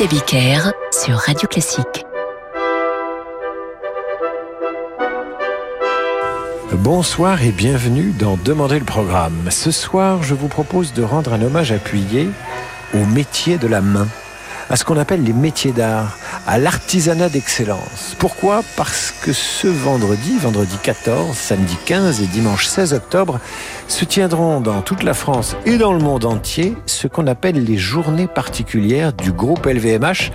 David Abiker sur Radio Classique. Bonsoir et bienvenue dans Demander le programme. Ce soir, je vous propose de rendre un hommage appuyé au métier de la main, à ce qu'on appelle les métiers d'art à l'artisanat d'excellence. Pourquoi? Parce que ce vendredi, vendredi 14, samedi 15 et dimanche 16 octobre, se tiendront dans toute la France et dans le monde entier ce qu'on appelle les journées particulières du groupe LVMH,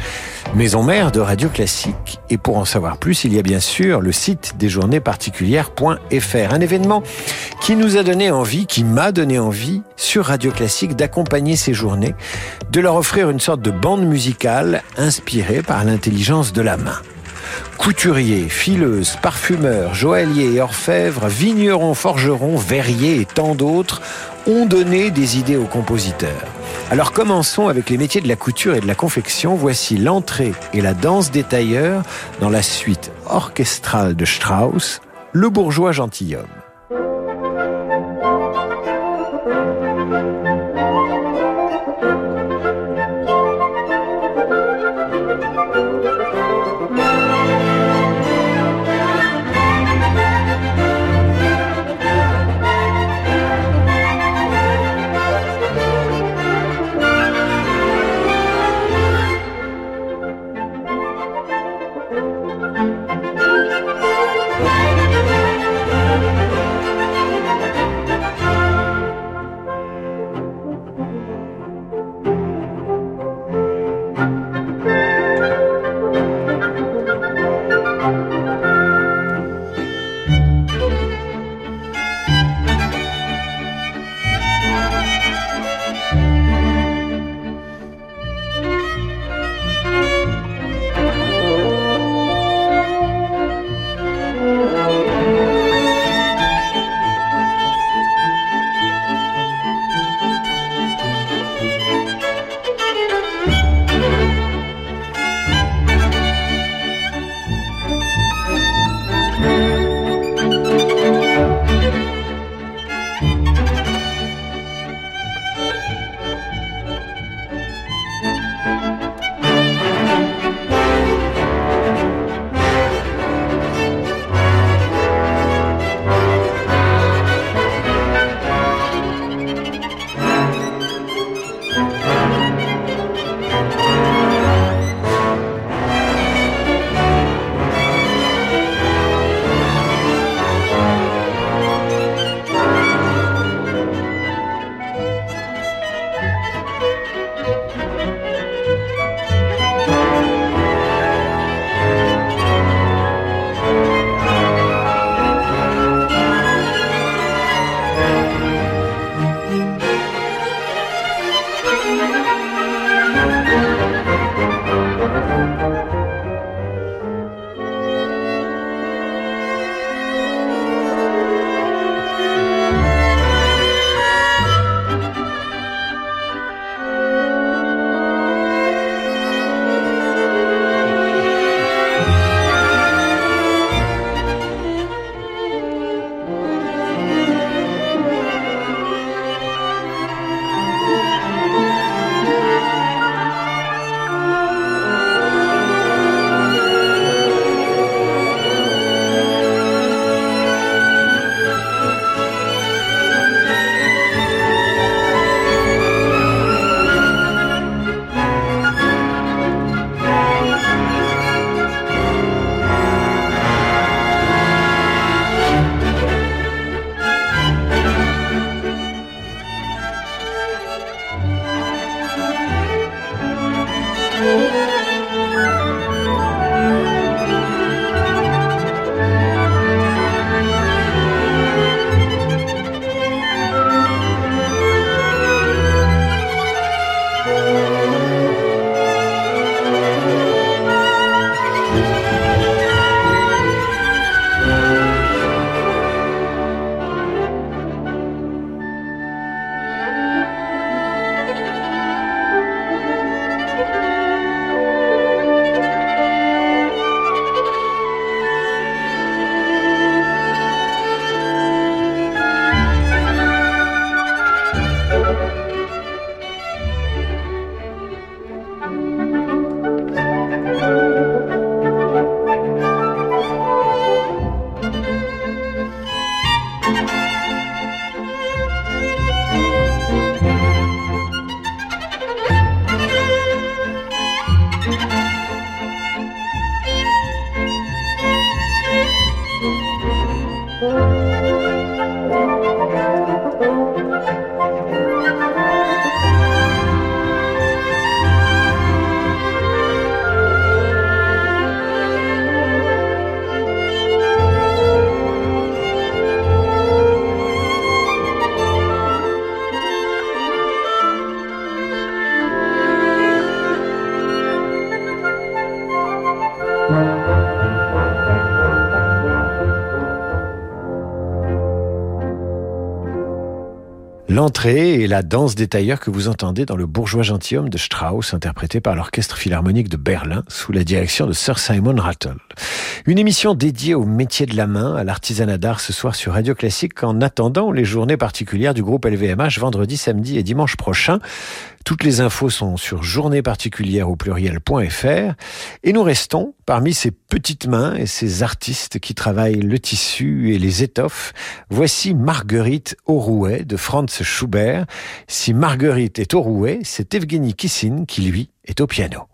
maison mère de Radio Classique. Et pour en savoir plus, il y a bien sûr le site des journées. Un événement qui nous a donné envie, qui m'a donné envie sur Radio Classique d'accompagner ces journées, de leur offrir une sorte de bande musicale inspirée par de la main. Couturiers, fileuses, parfumeurs, joailliers et orfèvres, vignerons, forgerons, verriers et tant d'autres ont donné des idées aux compositeurs. Alors commençons avec les métiers de la couture et de la confection. Voici l'entrée et la danse des tailleurs dans la suite orchestrale de Strauss, Le bourgeois gentilhomme. Et la danse des tailleurs que vous entendez dans le bourgeois gentilhomme de Strauss, interprété par l'Orchestre Philharmonique de Berlin sous la direction de Sir Simon Rattle. Une émission dédiée au métier de la main, à l'artisanat d'art ce soir sur Radio Classique en attendant les journées particulières du groupe LVMH vendredi, samedi et dimanche prochain. Toutes les infos sont sur journéeparticulière au pluriel.fr et nous restons parmi ces petites mains et ces artistes qui travaillent le tissu et les étoffes. Voici Marguerite Aurouet de Franz Schubert. Si Marguerite est Aurouet, c'est Evgeny Kissin qui lui est au piano.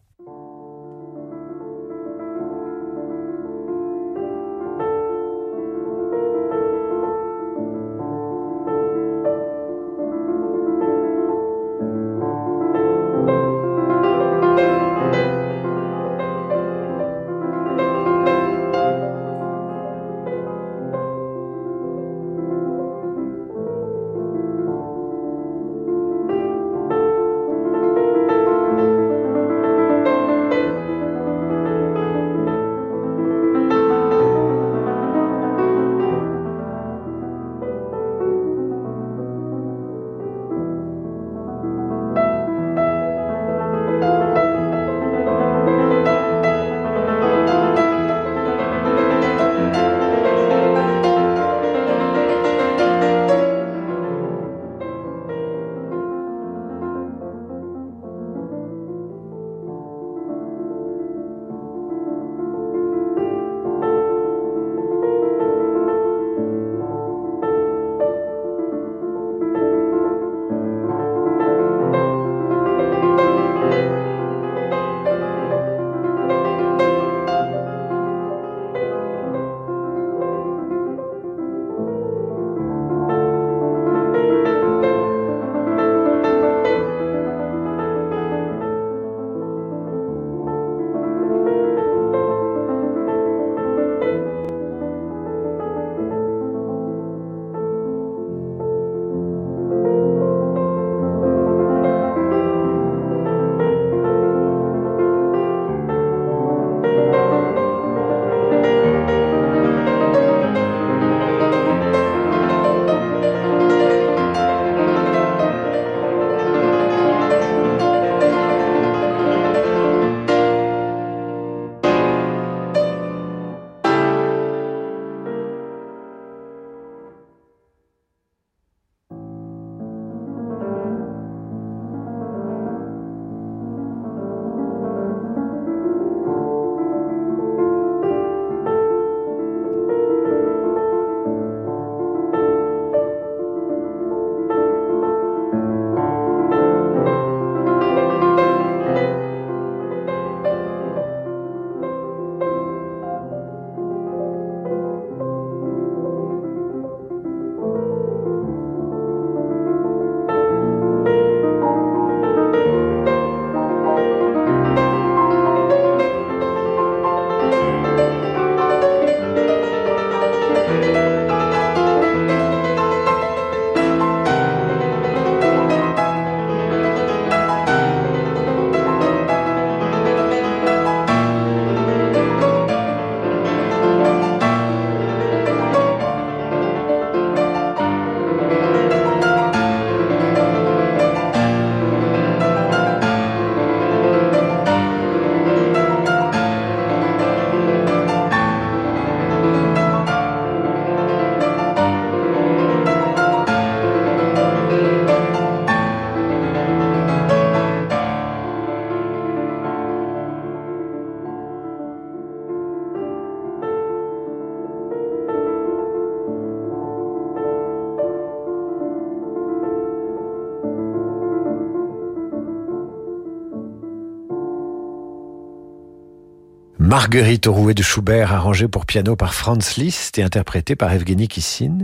Marguerite Rouet de Schubert, arrangée pour piano par Franz Liszt et interprétée par Evgeny Kissin.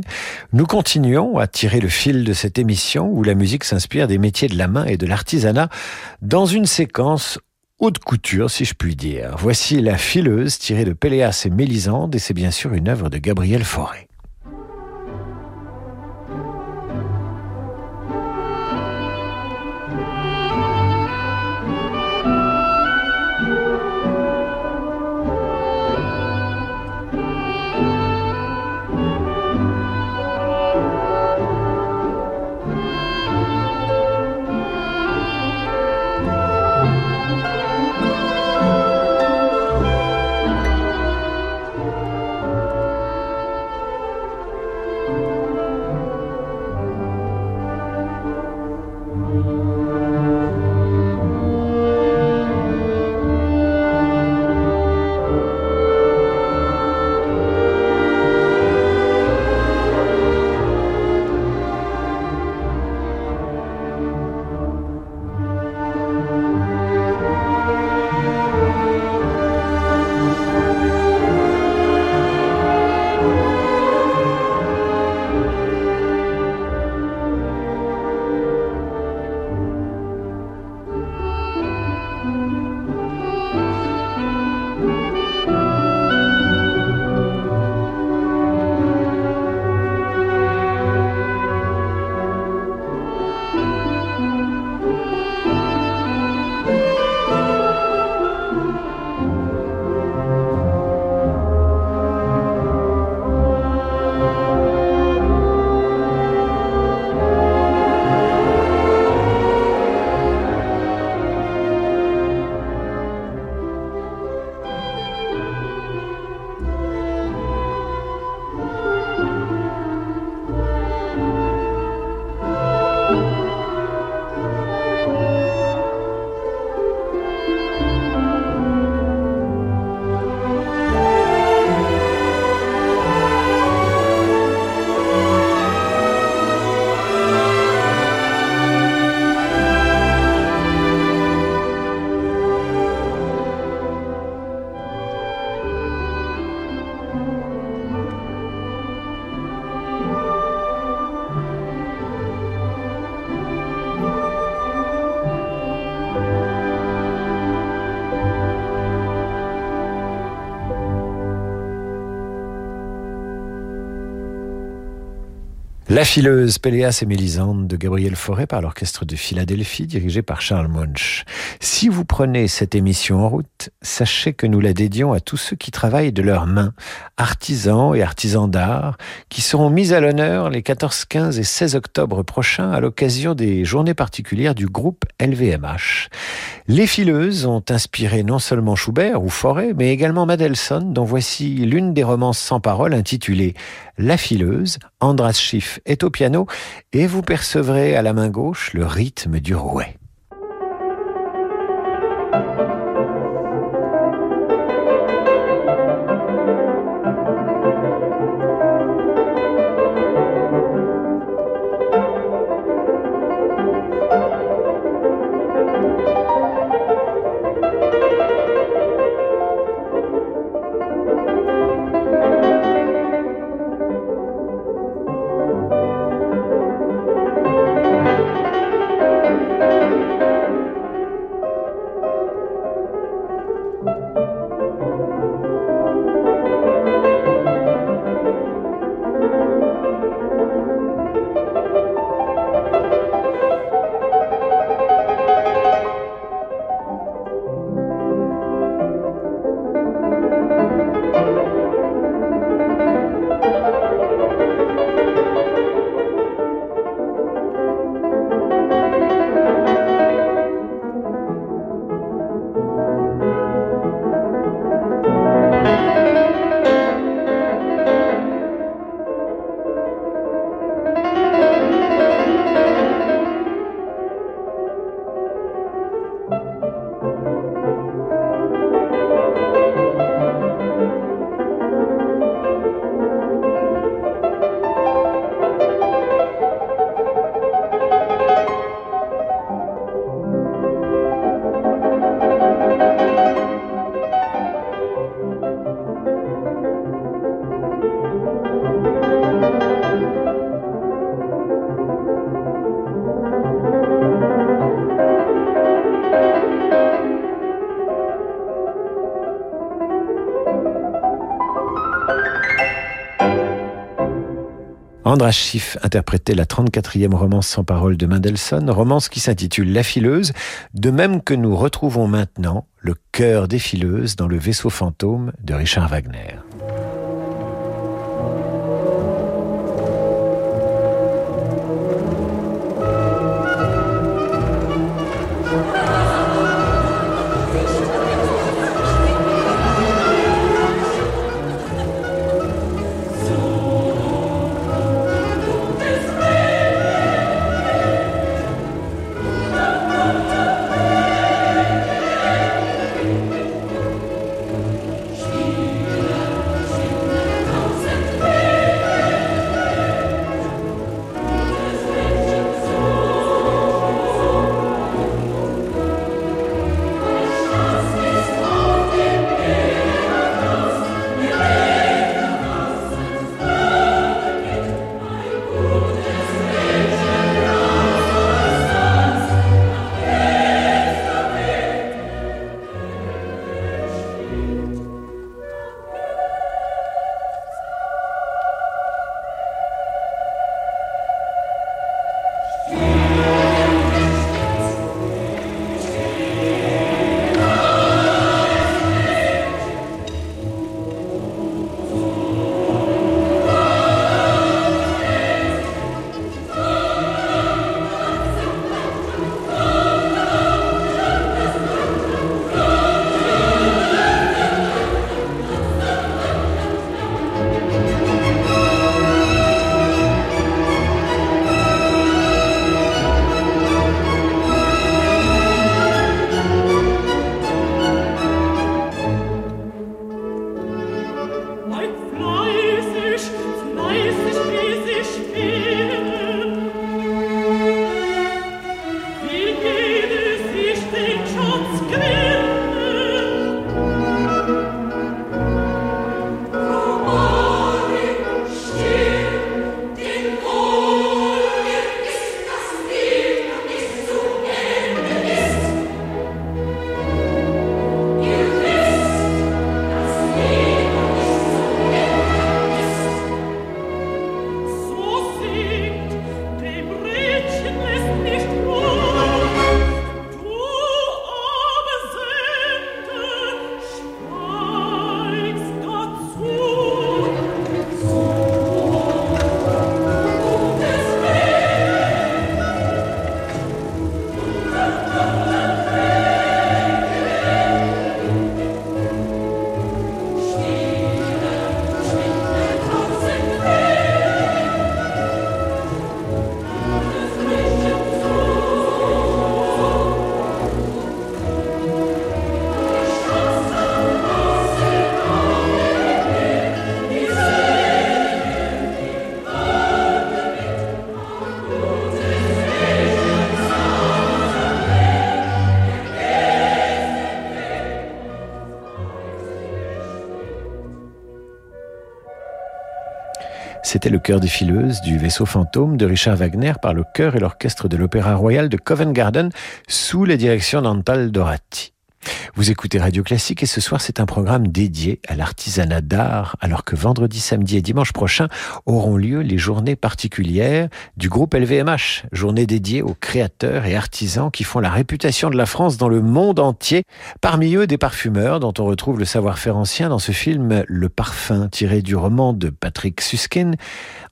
Nous continuons à tirer le fil de cette émission où la musique s'inspire des métiers de la main et de l'artisanat dans une séquence haute couture, si je puis dire. Voici La fileuse tirée de Péléas et Mélisande et c'est bien sûr une œuvre de Gabriel Fauré. La fileuse Péléas et Mélisande de Gabriel Fauré par l'orchestre de Philadelphie dirigé par Charles Munch. Si vous prenez cette émission en route, sachez que nous la dédions à tous ceux qui travaillent de leurs mains, artisans et artisans d'art, qui seront mis à l'honneur les 14, 15 et 16 octobre prochains à l'occasion des journées particulières du groupe LVMH. Les fileuses ont inspiré non seulement Schubert ou Fauré, mais également Mendelssohn, dont voici l'une des romances sans parole intitulée La fileuse, Andras Schiff est au piano et vous percevrez à la main gauche le rythme du rouet. Andras Schiff interprétait la 34e romance sans parole de Mendelssohn, romance qui s'intitule La fileuse, de même que nous retrouvons maintenant le cœur des fileuses dans le vaisseau fantôme de Richard Wagner. Le chœur des fileuses du vaisseau fantôme de Richard Wagner par le chœur et l'orchestre de l'Opéra Royal de Covent Garden sous la direction d'Antal Dorati. Vous écoutez Radio Classique et ce soir c'est un programme dédié à l'artisanat d'art alors que vendredi, samedi et dimanche prochain auront lieu les journées particulières du groupe LVMH, journée dédiée aux créateurs et artisans qui font la réputation de la France dans le monde entier, parmi eux des parfumeurs dont on retrouve le savoir-faire ancien dans ce film Le Parfum tiré du roman de Patrick Suskin.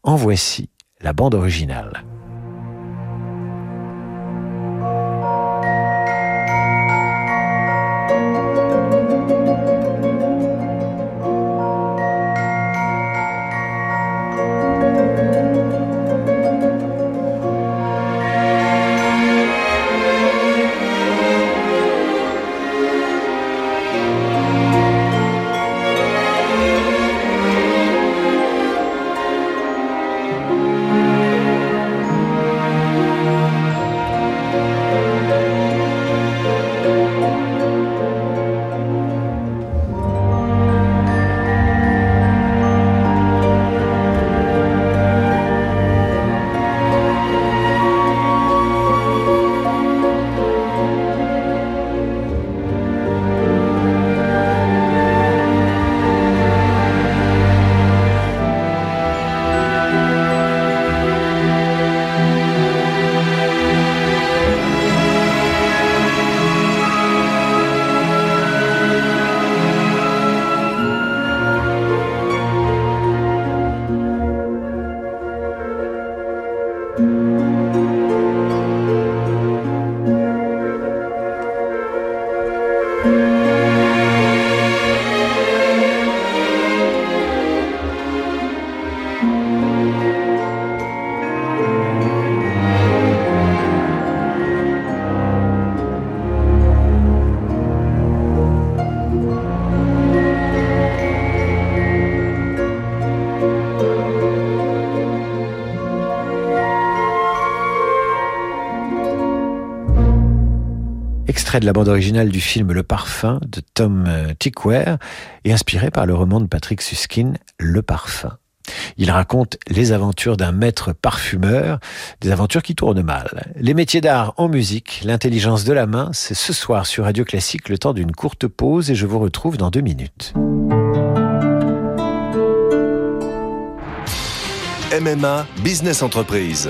En voici la bande originale. De la bande originale du film Le Parfum de Tom euh, Tickware et inspiré par le roman de Patrick Suskin, Le Parfum. Il raconte les aventures d'un maître parfumeur, des aventures qui tournent mal. Les métiers d'art en musique, l'intelligence de la main, c'est ce soir sur Radio Classique le temps d'une courte pause et je vous retrouve dans deux minutes. MMA Business Entreprise.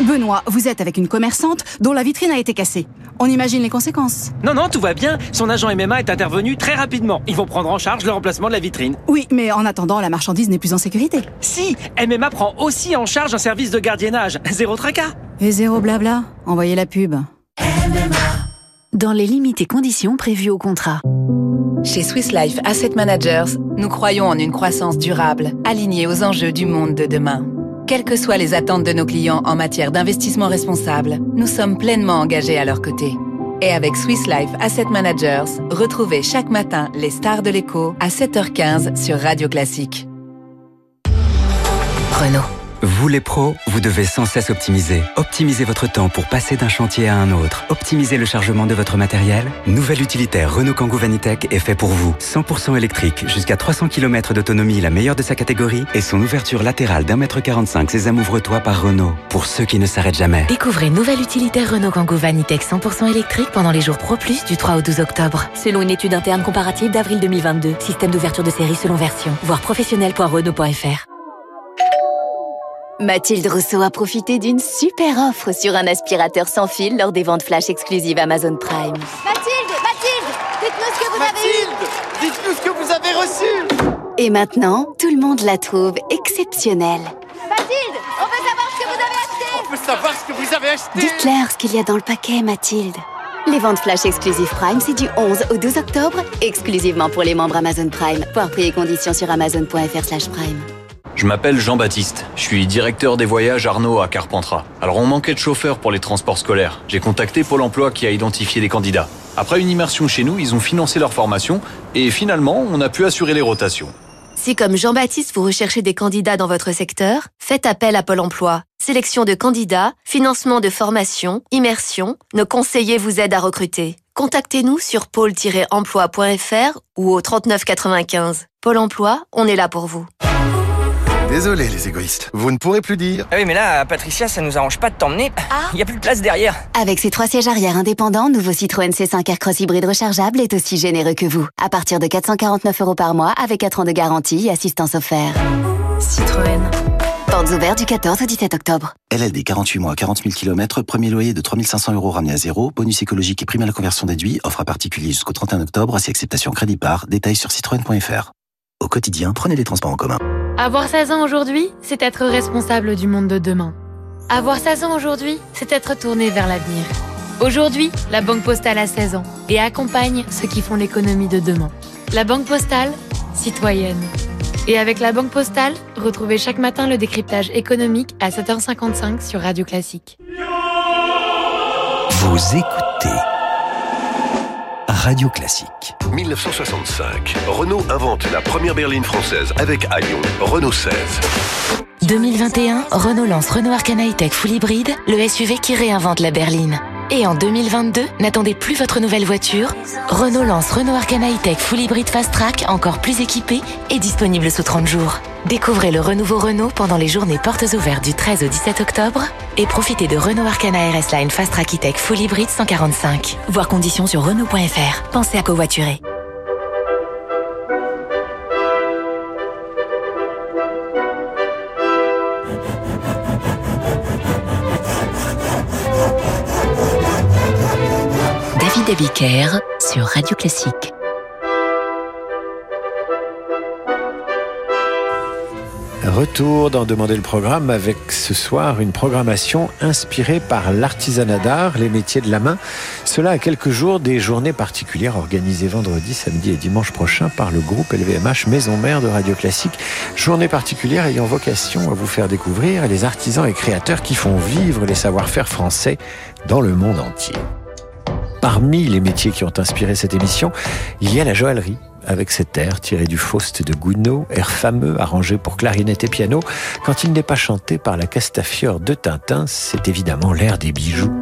Benoît, vous êtes avec une commerçante dont la vitrine a été cassée. On imagine les conséquences. Non, non, tout va bien. Son agent MMA est intervenu très rapidement. Ils vont prendre en charge le remplacement de la vitrine. Oui, mais en attendant, la marchandise n'est plus en sécurité. Si, MMA prend aussi en charge un service de gardiennage. Zéro tracas. Et zéro blabla. Envoyez la pub. MMA. Dans les limites et conditions prévues au contrat. Chez Swiss Life Asset Managers, nous croyons en une croissance durable, alignée aux enjeux du monde de demain. Quelles que soient les attentes de nos clients en matière d'investissement responsable, nous sommes pleinement engagés à leur côté. Et avec Swiss Life Asset Managers, retrouvez chaque matin les stars de l'écho à 7h15 sur Radio Classique. Renault. Vous les pros, vous devez sans cesse optimiser. Optimisez votre temps pour passer d'un chantier à un autre. Optimisez le chargement de votre matériel. Nouvel utilitaire Renault Kangoo Vanitech est fait pour vous. 100% électrique, jusqu'à 300 km d'autonomie, la meilleure de sa catégorie, et son ouverture latérale d'un mètre 45 Sésame ouvre-toi par Renault. Pour ceux qui ne s'arrêtent jamais. Découvrez nouvel utilitaire Renault Kangoo Vanitech 100% électrique pendant les jours Pro Plus du 3 au 12 octobre. Selon une étude interne comparative d'avril 2022. Système d'ouverture de série selon version. Voir professionnel.renault.fr. Mathilde Rousseau a profité d'une super offre sur un aspirateur sans fil lors des ventes flash exclusives Amazon Prime. Mathilde, Mathilde, dites-nous ce que vous Mathilde, avez dites-nous ce que vous avez reçu. Et maintenant, tout le monde la trouve exceptionnelle. Mathilde, on veut savoir ce que vous avez acheté. On veut savoir ce que vous avez acheté. Dites-leur ce qu'il y a dans le paquet, Mathilde. Les ventes flash exclusives Prime, c'est du 11 au 12 octobre, exclusivement pour les membres Amazon Prime. Voir prix et conditions sur amazon.fr/prime. Je m'appelle Jean-Baptiste. Je suis directeur des voyages Arnaud à Carpentras. Alors on manquait de chauffeurs pour les transports scolaires. J'ai contacté Pôle emploi qui a identifié des candidats. Après une immersion chez nous, ils ont financé leur formation et finalement, on a pu assurer les rotations. Si comme Jean-Baptiste, vous recherchez des candidats dans votre secteur, faites appel à Pôle emploi. Sélection de candidats, financement de formation, immersion, nos conseillers vous aident à recruter. Contactez-nous sur pôle-emploi.fr ou au 3995. Pôle emploi, on est là pour vous. Désolé les égoïstes, vous ne pourrez plus dire. Ah oui, mais là, Patricia, ça nous arrange pas de t'emmener. Il y a plus de place derrière. Avec ses trois sièges arrière indépendants, nouveau Citroën C5 Aircross hybride rechargeable est aussi généreux que vous. À partir de 449 euros par mois, avec 4 ans de garantie et assistance offerte. Citroën. Portes ouvertes du 14 au 17 octobre. LLD 48 mois, 40 000 km, premier loyer de 3500 euros ramené à zéro, bonus écologique et prime à la conversion déduit, offre à particulier jusqu'au 31 octobre, si acceptation crédit par, détails sur citroën.fr. Au quotidien, prenez les transports en commun. Avoir 16 ans aujourd'hui, c'est être responsable du monde de demain. Avoir 16 ans aujourd'hui, c'est être tourné vers l'avenir. Aujourd'hui, la Banque Postale a 16 ans et accompagne ceux qui font l'économie de demain. La Banque Postale, citoyenne. Et avec la Banque Postale, retrouvez chaque matin le décryptage économique à 7h55 sur Radio Classique. Vous écoutez Radio Classique. 1965, Renault invente la première berline française avec à Renault 16. 2021, Renault lance Renault Arcana E-Tech Full Hybride, le SUV qui réinvente la berline. Et en 2022, n'attendez plus votre nouvelle voiture. Renault lance Renault Arcana E-Tech Full Hybrid Fast Track, encore plus équipé et disponible sous 30 jours. Découvrez le renouveau Renault pendant les journées portes ouvertes du 13 au 17 octobre et profitez de Renault Arcana RS Line Fast Track E-Tech Full Hybrid 145. Voir conditions sur Renault.fr. Pensez à covoiturer. David Abiker sur Radio Classique. Retour dans Demander le programme avec ce soir une programmation inspirée par l'artisanat d'art, les métiers de la main. Cela à quelques jours des journées particulières organisées vendredi, samedi et dimanche prochain par le groupe LVMH Maison Mère de Radio Classique. Journée particulière ayant vocation à vous faire découvrir les artisans et créateurs qui font vivre les savoir-faire français dans le monde entier. Parmi les métiers qui ont inspiré cette émission, il y a la joaillerie avec cet air tiré du Faust de Gounod, air fameux arrangé pour clarinette et piano. Quand il n'est pas chanté par la Castafiore de Tintin, c'est évidemment l'air des bijoux.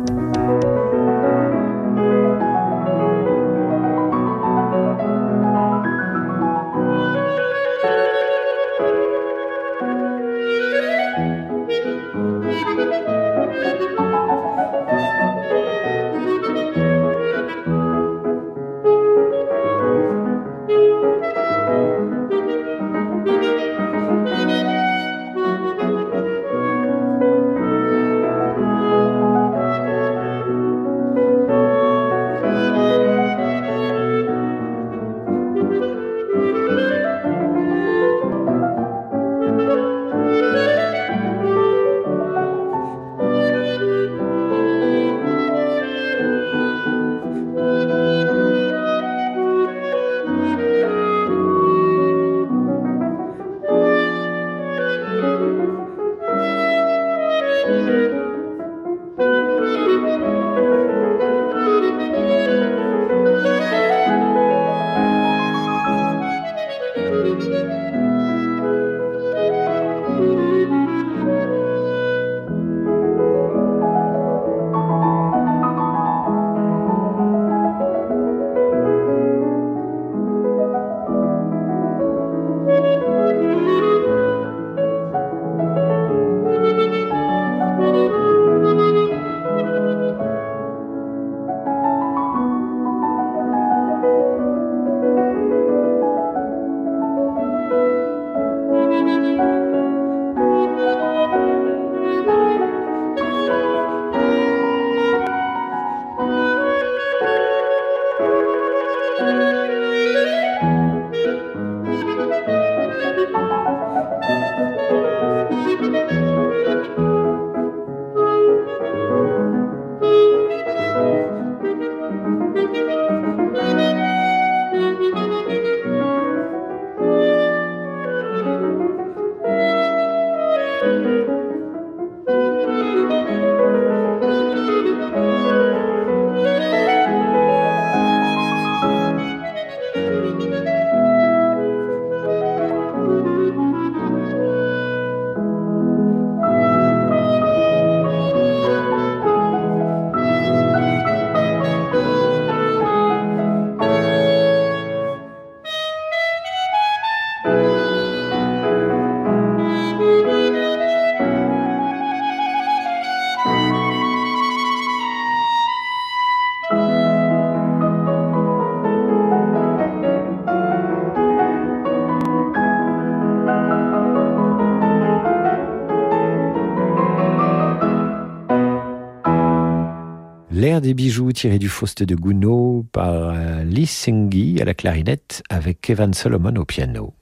Tiré du Faust de Gounod par euh, Lee à la clarinette avec Evan Solomon au piano.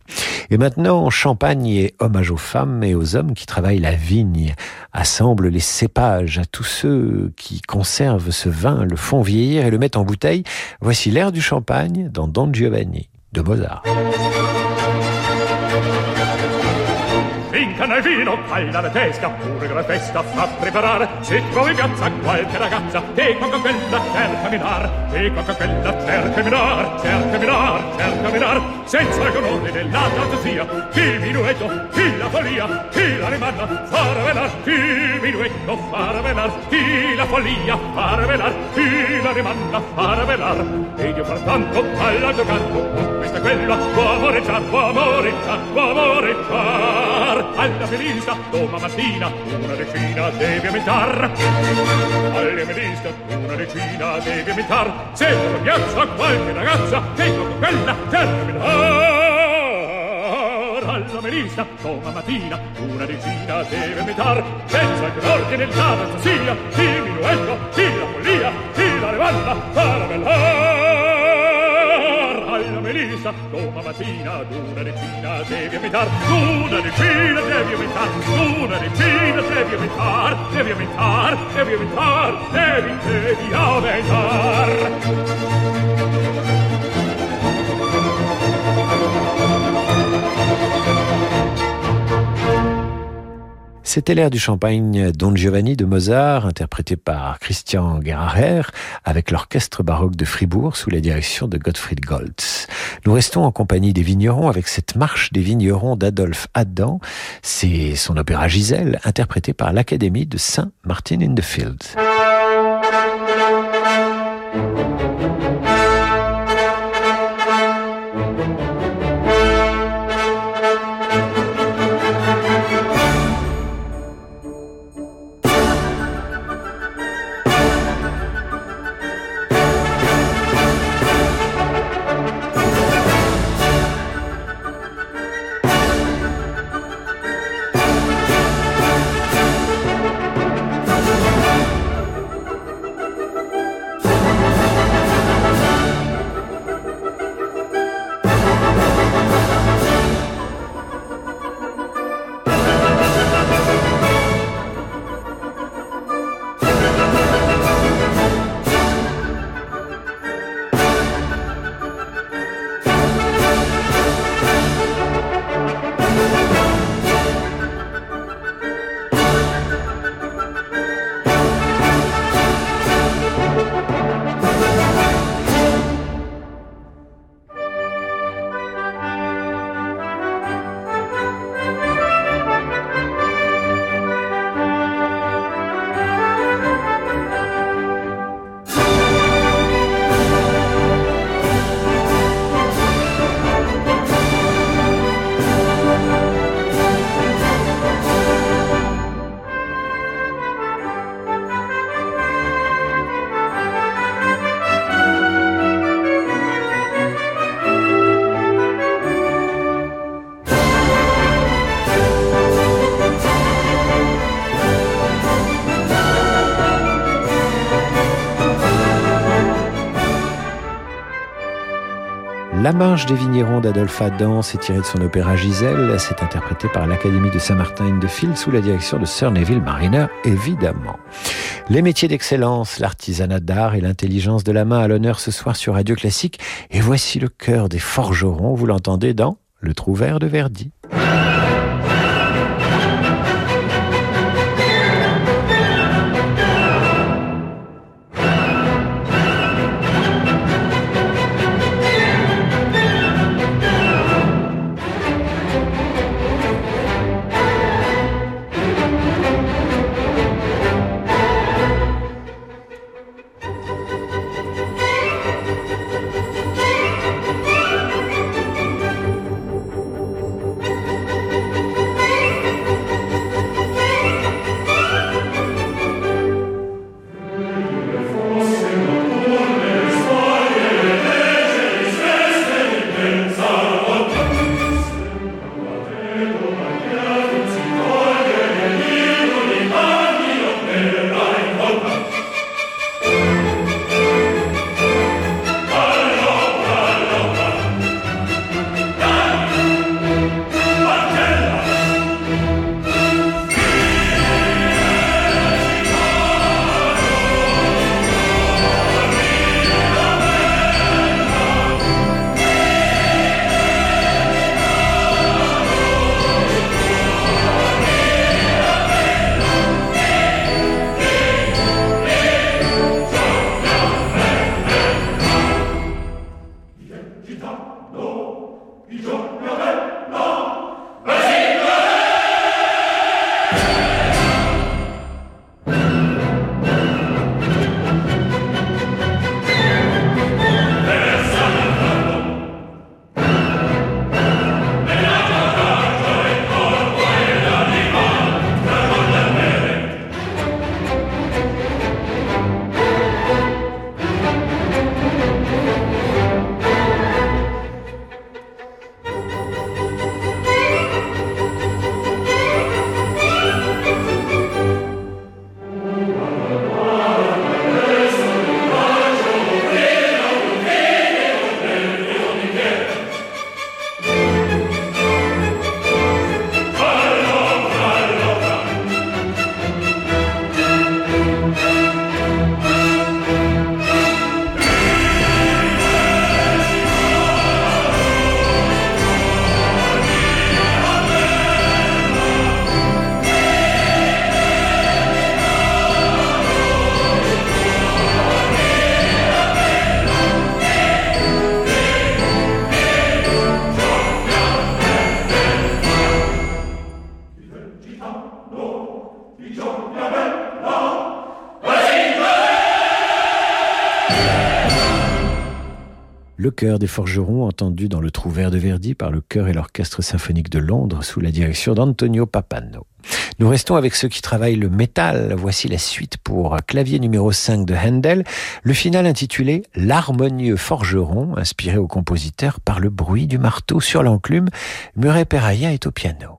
Et maintenant, champagne et hommage aux femmes et aux hommes qui travaillent la vigne, assemblent les cépages à tous ceux qui conservent ce vin, le font vieillir et le mettent en bouteille. Voici l'air du champagne dans Don Giovanni de Mozart. Finca nel vino, balla la testa, pure che la festa fa preparare. Se trovi piazza qualche ragazza, che con quella cerca minar, che con quella cerca minar, cerca minar, cerca minar, senza ordine della fantasia. Il minuetto, il la follia, il la rimanna, far velar, il minuetto, far velar, il la follia, far velar, il la rimanna, far velar. Ed io frattanto, all'altro canto, questa quella, può amoreggiar, può amoreggiar, può amoreggiar. Alla felista, doma mattina, una decina devi aumentar. Alla felista, una decina devi aumentar. Se per piazza qualche ragazza, che con quella termina. Alla melista, doma mattina, una decina deve aumentar. Senza che l'ordine il danza sia, il la follia, la levanda, para rissa Doma mattina ad una decina devi aumentar Una decina devi aumentar Una decina devi aumentar Devi aumentar, devi aumentar Devi, devi aumentar. C'était l'air du champagne Don Giovanni de Mozart, interprété par Christian Gerhaher, avec l'orchestre baroque de Fribourg sous la direction de Gottfried Goltz. Nous restons en compagnie des vignerons avec cette marche des vignerons d'Adolphe Adam. C'est son opéra Gisèle, interprété par l'Académie de Saint-Martin-in-the-Fields. La marche des vignerons d'Adolphe Adam s'est tirée de son opéra Gisèle. C'est interprété par l'Académie de Saint-Martin-in-the-Field sous la direction de Sir Neville Mariner, évidemment. Les métiers d'excellence, l'artisanat d'art et l'intelligence de la main à l'honneur ce soir sur Radio Classique. Et voici le cœur des forgerons. Vous l'entendez dans Le Trouvert de Verdi. Chœur des forgerons entendu dans le trou vert de Verdi par le chœur et l'orchestre symphonique de Londres sous la direction d'Antonio Papano. Nous restons avec ceux qui travaillent le métal. Voici la suite pour clavier numéro 5 de Handel, le final intitulé L'harmonieux forgeron, inspiré au compositeur par le bruit du marteau sur l'enclume. Murray Peraya est au piano.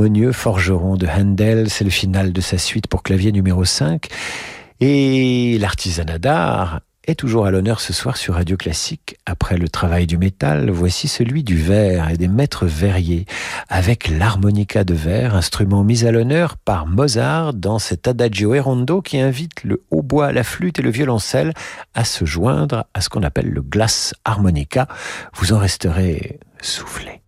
L'harmonieux forgeron de Handel, c'est le final de sa suite pour clavier numéro 5. Et l'artisanat d'art est toujours à l'honneur ce soir sur Radio Classique. Après le travail du métal, voici celui du verre et des maîtres verriers, avec l'harmonica de verre, instrument mis à l'honneur par Mozart dans cet adagio e qui invite le hautbois, la flûte et le violoncelle à se joindre à ce qu'on appelle le glass harmonica. Vous en resterez soufflé.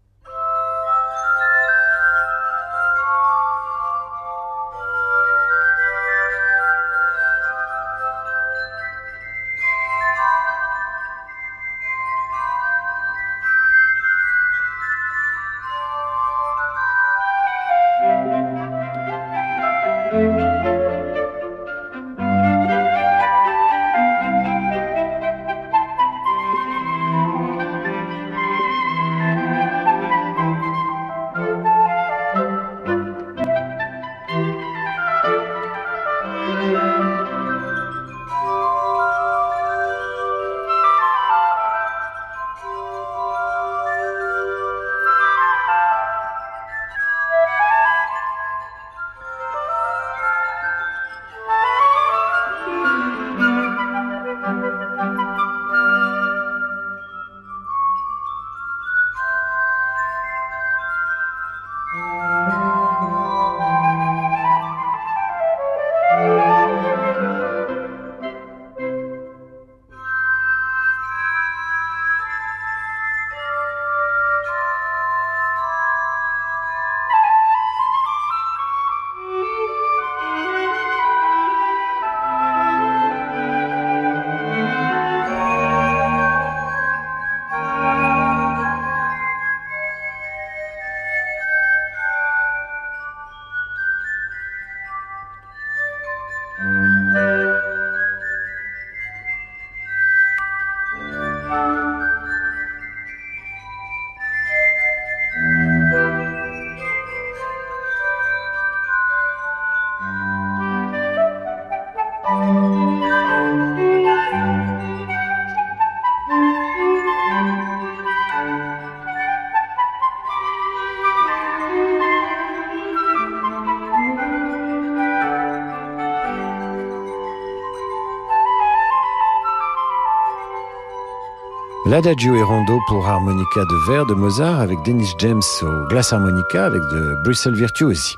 L'Adagio et Rondo pour harmonica de verre de Mozart avec Dennis James au glace harmonica avec de Bristol Virtuosi.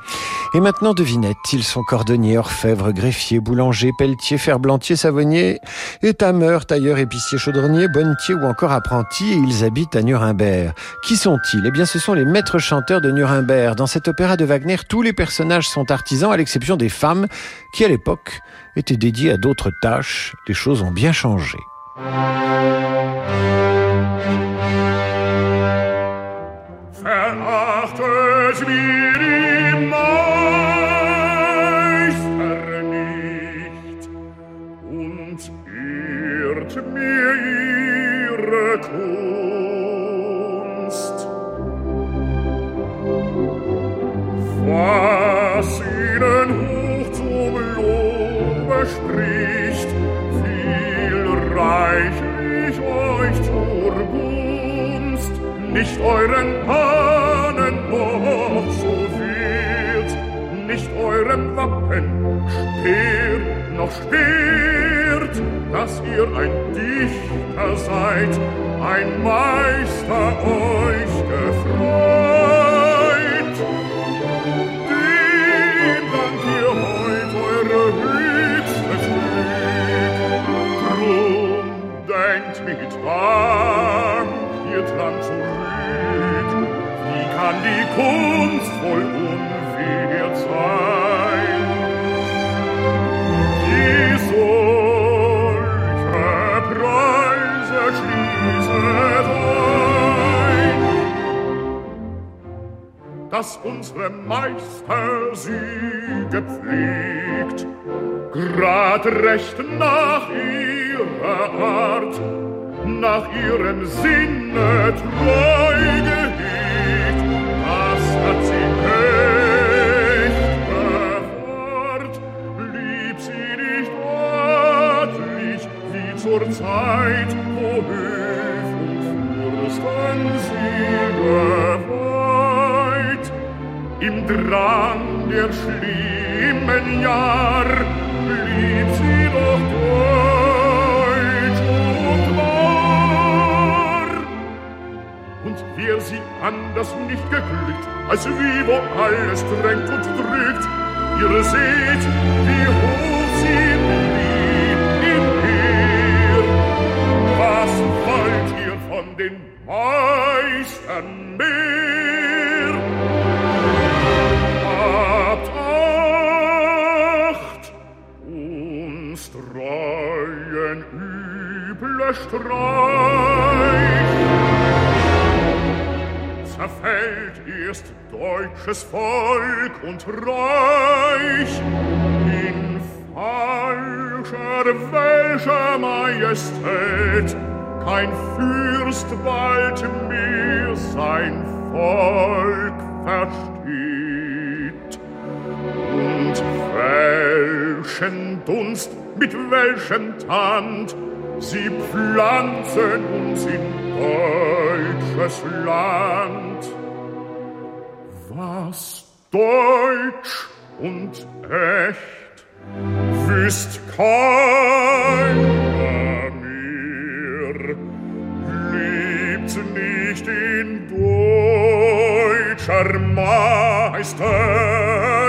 Et maintenant devinette, ils sont cordonniers, orfèvres, greffiers, boulangers, pelletiers, ferblantiers, savonniers, étameurs, tailleurs, épiciers, chaudronniers, bonnetiers ou encore apprentis et ils habitent à Nuremberg. Qui sont-ils? Eh bien ce sont les maîtres chanteurs de Nuremberg. Dans cet opéra de Wagner, tous les personnages sont artisans à l'exception des femmes qui à l'époque étaient dédiées à d'autres tâches. Les choses ont bien changé. Wappen Speer noch Schwert, dass ihr ein Dichter seid, ein Meister euch gefreut. Dem dank ihr heut eure höchstes Glück, drum denkt mit Dank ihr dran zurück, wie kann die Kunst voll dass unsere Meister sie gepflegt, grad recht nach ihrer Art, nach ihrem Sinne treu gehegt, das hat sie echt bewahrt, blieb sie nicht örtlich, wie zur Zeit, wo Höf und Fürsten sie geweiht. Im Drang der schlimmen Jahr blieb sie doch deutsch und wahr. Und wär sie anders nicht geglückt, als wie wo alles drängt und drückt, ihr seht, wie hoch sie blieb im Heer. Was wollt ihr von den Meistern mehr? Streich. Zerfällt erst deutsches Volk und Reich in falscher welcher Majestät kein Fürst bald mehr sein Volk versteht. Und welchen Dunst, mit welchem Tand sie pflanzen uns in deutsches Land. Was deutsch und echt wüsst keiner mehr, lebt nicht in deutscher Meister.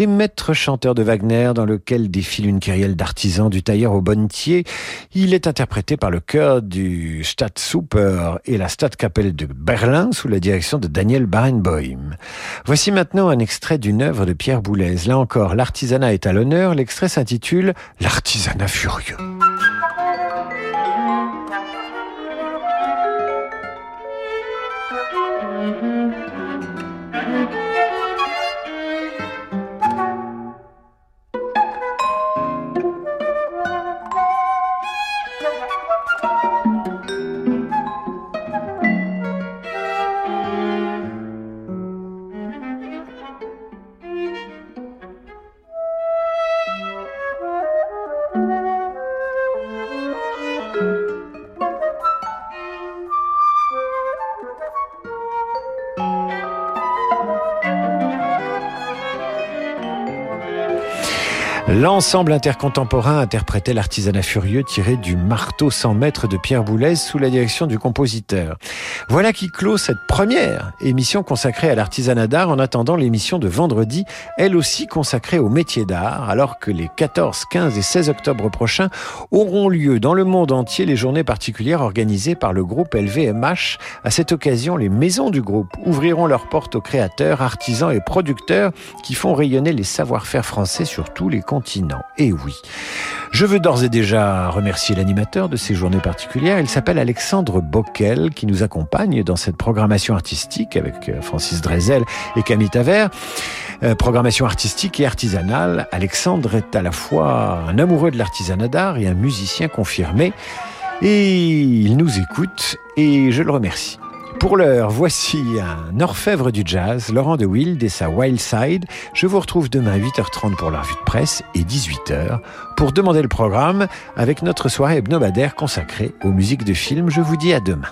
Les maîtres chanteurs de Wagner, dans lequel défile une kyrielle d'artisans du tailleur au bonnetier, il est interprété par le chœur du Staatsoper et la Stadtkapelle de Berlin sous la direction de Daniel Barenboim. Voici maintenant un extrait d'une œuvre de Pierre Boulez. Là encore, l'artisanat est à l'honneur. L'extrait s'intitule L'artisanat furieux. L'ensemble intercontemporain interprétait l'artisanat furieux tiré du marteau 100 mètres de Pierre Boulez sous la direction du compositeur. Voilà qui clôt cette première émission consacrée à l'artisanat d'art en attendant l'émission de vendredi, elle aussi consacrée au métier d'art, alors que les 14, 15 et 16 octobre prochains auront lieu dans le monde entier les journées particulières organisées par le groupe LVMH. À cette occasion, les maisons du groupe ouvriront leurs portes aux créateurs, artisans et producteurs qui font rayonner les savoir-faire français sur tous les continents. Et oui. Je veux d'ores et déjà remercier l'animateur de ces journées particulières. Il s'appelle Alexandre Bockel, qui nous accompagne dans cette programmation artistique avec Francis Drezel et Camille Taver. Euh, programmation artistique et artisanale. Alexandre est à la fois un amoureux de l'artisanat d'art et un musicien confirmé. Et il nous écoute et je le remercie. Pour l'heure, voici un orfèvre du jazz, Laurent de Wild et sa Wild Side. Je vous retrouve demain à 8h30 pour la revue de presse et 18h pour demander le programme avec notre soirée hebdomadaire consacrée aux musiques de films. Je vous dis à demain.